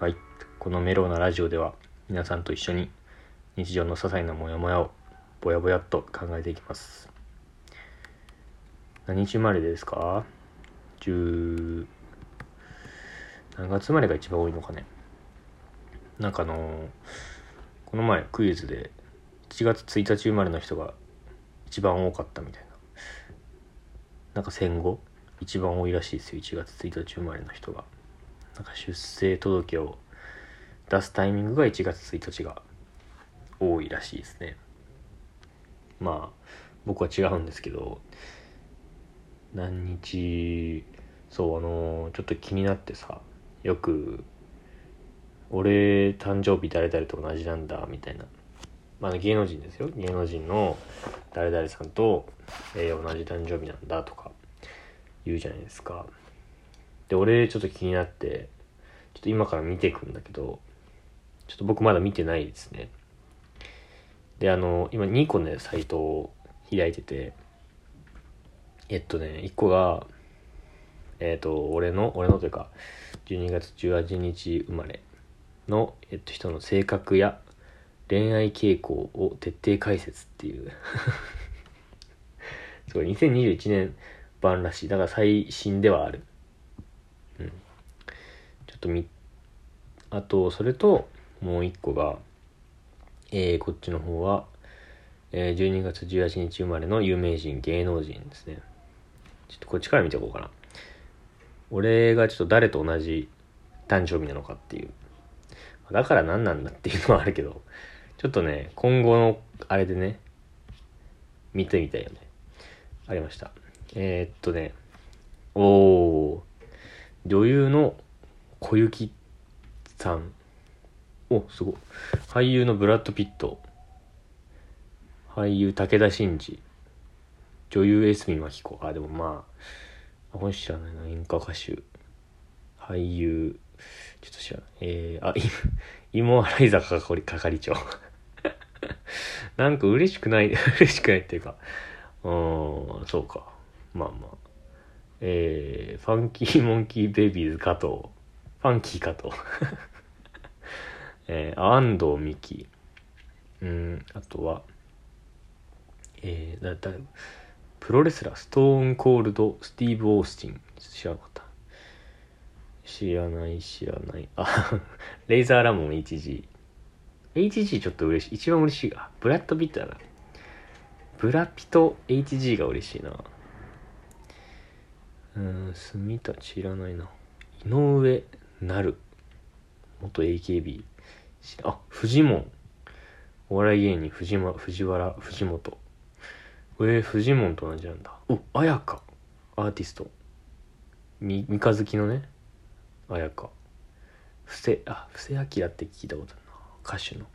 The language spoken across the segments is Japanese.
はい。このメローなラジオでは皆さんと一緒に日常の些細なモヤモヤをぼやぼやっと考えていきます。何日生まれですか ?10 何月生まれが一番多いのかねなんかあのこの前クイズで1月1日生まれの人が一番多かったみたいななんか戦後一番多いらしいですよ1月1日生まれの人がなんか出生届を出すタイミングが1月1日が多いらしいですね。まあ僕は違うんですけど何日そうあのちょっと気になってさよく俺誕生日誰々と同じなんだみたいな。まあ芸能人ですよ。芸能人の誰々さんと、えー同じ誕生日なんだとか言うじゃないですか。で俺ちょっと気になってちょっと今から見ていくんだけどちょっと僕まだ見てないですね。であの今2個ねサイトを開いててえっとね1個がえっと俺の俺のというか12月18日生まれの、えっと、人の性格や恋愛傾向を徹底解説っていう。すごい2021年版らしい。だから最新ではある。とみあとそれともう一個がえー、こっちの方は、えー、12月18日生まれの有名人芸能人ですね。ちょっとこっちから見ていこうかな。俺がちょっと誰と同じ誕生日なのかっていう。だから何なんだっていうのはあるけどちょっとね今後のあれでね見てみたいよね。ありました。えー、っとねおー。女優の小雪さんおすごい。俳優のブラッド・ピット俳優武田真治。女優江角真紀子あでもまあこれ知らないな演歌歌手。俳優ちょっと知らないえー、あい芋洗い坂係係長なんか嬉しくない嬉しくないっていうか。うんそうか。まあまあ。えー、ファンキーモンキーベイビーズ加藤。ファンキー加藤 えー、安藤美希。うんあとはえー、だだプロレスラーストーンコールドスティーブ・オースティン。知らなかった。知らない知らない。あ レイザーラモン HG HG ちょっと嬉しい。一番嬉しいあブラッド・ピットだブラピと HG が嬉しいな。うん住田知らないな。井上なる。元 AKB あフジモン。お笑い芸人藤間藤原藤本。えー、フジモンと同じなんだ。お絢香。アーティスト。み三日月のね。絢香。布施あ布施明って聞いたことあるな。歌手の。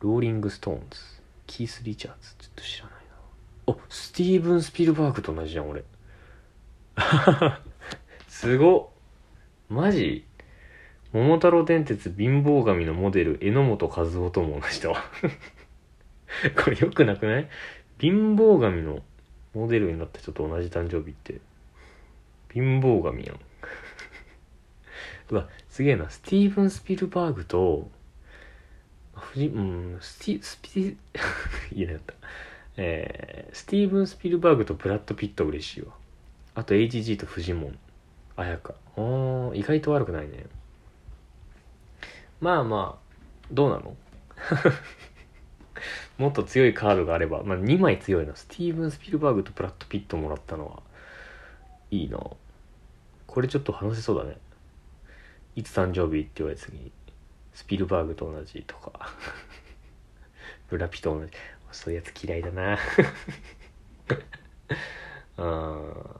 ローリング・ストーンズ。キース・リチャーズ。ちょっと知らないな。おスティーブン・スピルバーグと同じじゃん俺。すごっ。マジ？桃太郎電鉄貧乏神のモデル榎本和夫とも同じだわ。これよくなくない？貧乏神のモデルになった人と同じ誕生日って。貧乏神やん。うわすげえな。スティーブン・スピルバーグと藤うんスティスピ 言えなかった。えー、スティーブン・スピルバーグとブラッド・ピット嬉しいわ。あと HG とフジモン。綾香あー意外と悪くないね。まあまあどうなの？もっと強いカードがあれば、まあ、2枚強いな。スティーブン・スピルバーグとブラッド・ピットもらったのはいいな。これちょっと話せそうだね。いつ誕生日って言われた時にスピルバーグと同じとか。ブラピと同じ。そういうやつ嫌いだな。あー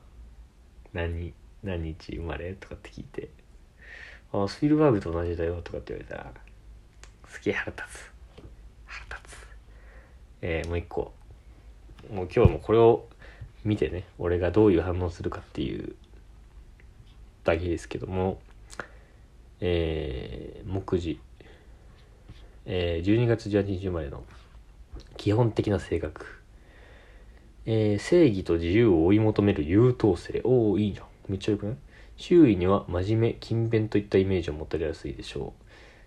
何？何日生まれ？とかって聞いて。ああスピルバーグと同じだよとかって言われたらすげえ腹立つ。腹立つ。えー、もう一個。もう今日もこれを見てね俺がどういう反応するかっていうだけですけどもえー、目次。えー、12月18日生まれの基本的な性格。えー正義と自由を追い求める優等生。おおいいじゃん。めっちゃよくない周囲には真面目勤勉といったイメージを持たれやすいでしょう。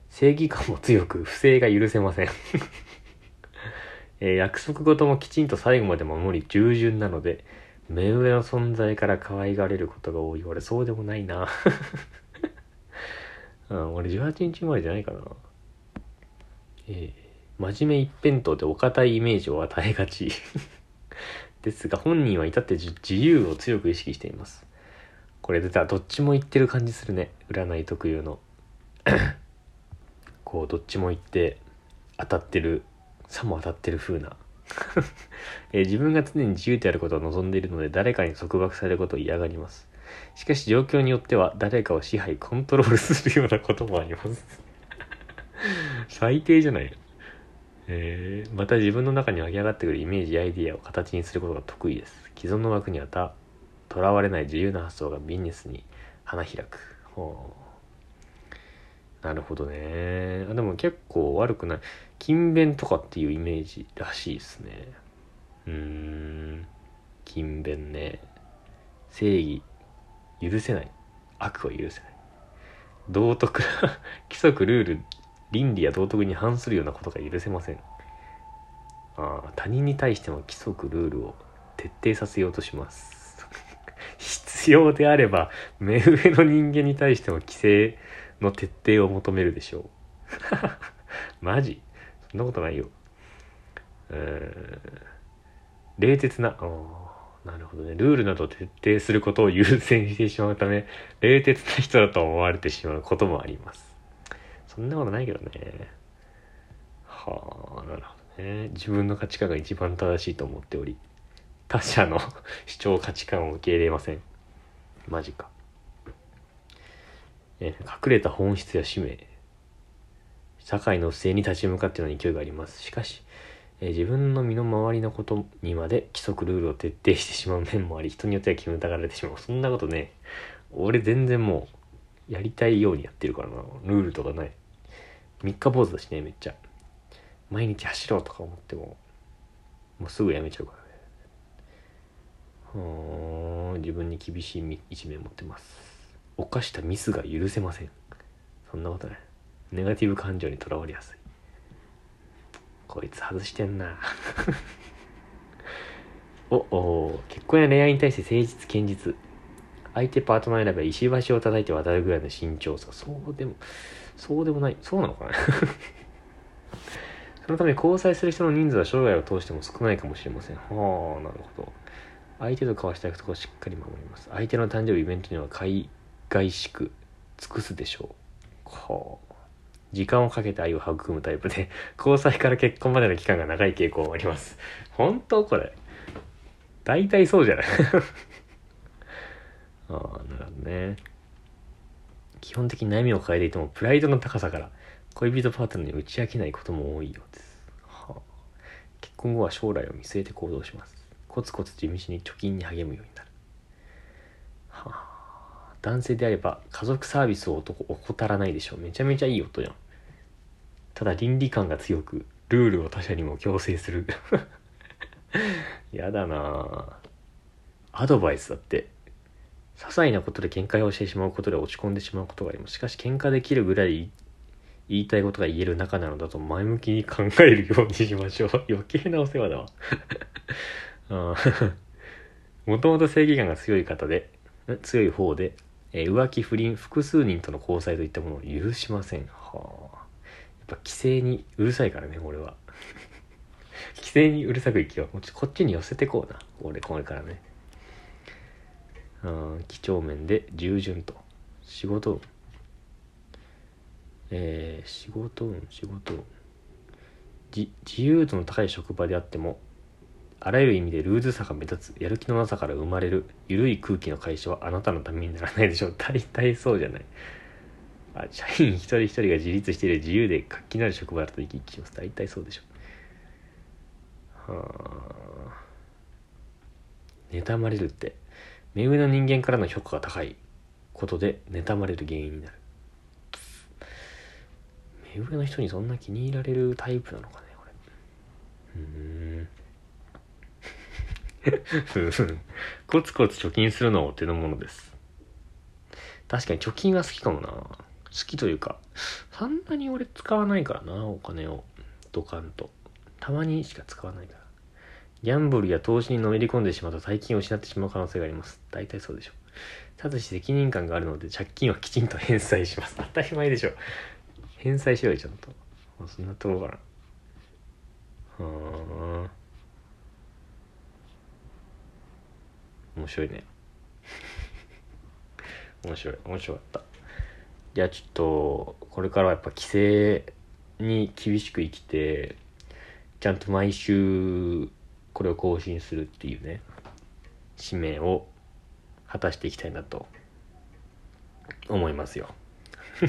正義感も強く不正が許せません。えー約束事もきちんと最後まで守り従順なので目上の存在から可愛がれることが多い。俺そうでもないな。うん、俺18日生まれじゃないかな。えー真面目一辺倒でお堅いイメージを与えがち。ですが本人は至って自由を強く意識しています。これ出たどっちも言ってる感じするね。占い特有の。こうどっちも言って当たってるさも当たってる風な。え自分が常に自由であることを望んでいるので誰かに束縛されることを嫌がります。しかし状況によっては誰かを支配コントロールするようなこともあります。最低じゃない。えーまた自分の中に湧き上がってくるイメージやアイディアを形にすることが得意です。既存の枠にはたとらわれない自由な発想がビジネスに花開く。ほう。なるほどね。あでも結構悪くない。勤勉とかっていうイメージらしいですね。うーん。勤勉ね。正義許せない。悪は許せない。道徳 規則ルール倫理や道徳に反するようなことが許せません。ああ他人に対しても規則ルールを徹底させようとします。必要であれば目上の人間に対しても規制の徹底を求めるでしょう。マジ？そんなことないよ。うん。冷徹な。あーなるほどね。ルールなど徹底することを優先してしまうため冷徹な人だと思われてしまうこともあります。そんなことないけどね。はあなるほどね。自分の価値観が一番正しいと思っており他者の主張価値観を受け入れません。マジか。えー隠れた本質や使命。社会の不正に立ち向かっているの勢いがあります。しかし、えー自分の身の回りのことにまで規則ルールを徹底してしまう面もあり人によっては気分たがられてしまう。そんなことね俺全然もうやりたいようにやってるからな。ルールとかない。三日坊主だしねめっちゃ。毎日走ろうとか思ってももうすぐやめちゃうから。自分に厳しい一面持ってます。犯したミスが許せません。そんなことない。ネガティブ感情にとらわれやすい。こいつ外してんな。おお結婚や恋愛に対して誠実堅実。相手パートナー選べば石橋を叩いて渡るぐらいの慎重さそうでもそうでもない。そうなのかな。そのため交際する人の人数は生涯を通しても少ないかもしれません。はあなるほど。相手と交わした約束をしっかり守ります。相手の誕生日イベントには海外しく尽くすでしょう。はあ時間をかけて愛を育むタイプで 交際から結婚までの期間が長い傾向もあります。本当これ。大体そうじゃない。ああなるほどね。基本的に悩みを抱えていてもプライドの高さから恋人パートナーに打ち明けないことも多いようです、はあ、結婚後は将来を見据えて行動しますコツコツ地道に貯金に励むようになる。はあ。男性であれば家族サービスを男怠らないでしょう。めちゃめちゃいい音じゃん。ただ倫理観が強くルールを他者にも強制する。やだなアドバイスだって些細なことで喧嘩をしてしまうことで落ち込んでしまうことがあります。しかし喧嘩できるぐらい言いたいことが言える仲なのだと前向きに考えるようにしましょう。余計なお世話だわ。もともと正義感が強い方で強い方で、えー浮気不倫複数人との交際といったものを許しません。はあ。やっぱ規制にうるさいからね俺は。規制にうるさく生きよう。こっちに寄せてこうな。俺これからね。うん。几帳面で従順と。仕事運。えー仕事運仕事運。自由度の高い職場であってもあらゆる意味でルーズさが目立つやる気のなさから生まれる緩い空気の会社はあなたのためにならないでしょう。大体そうじゃない。あ社員一人一人が自立している自由で活気のある職場だと生き生きします。大体そうでしょう。はあ。妬まれるって目上の人間からの評価が高いことで妬まれる原因になる。目上の人にそんな気に入られるタイプなのかねこれ。うーん。コツコツ貯金するのはお手の物です。確かに貯金は好きかもな。好きというかそんなに俺使わないからなお金を。ドカンと。たまにしか使わないから。ギャンブルや投資にのめり込んでしまうと大金を失ってしまう可能性があります。大体そうでしょ。ただし責任感があるので借金はきちんと返済します。当たり前でしょ。返済しろよちゃんと。そんなとこかなはあ。面白いね。面白い面白かった。じゃあちょっとこれからはやっぱ規制に厳しく生きてちゃんと毎週これを更新するっていうね使命を果たしていきたいなと思いますよ。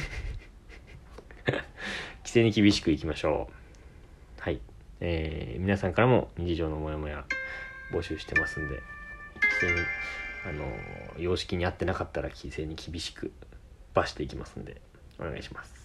規制に厳しくいきましょう。はい。えー、皆さんからも日常のモヤモヤ募集してますんで然あの様式に合ってなかったら規制に厳しく罰していきますんでお願いします。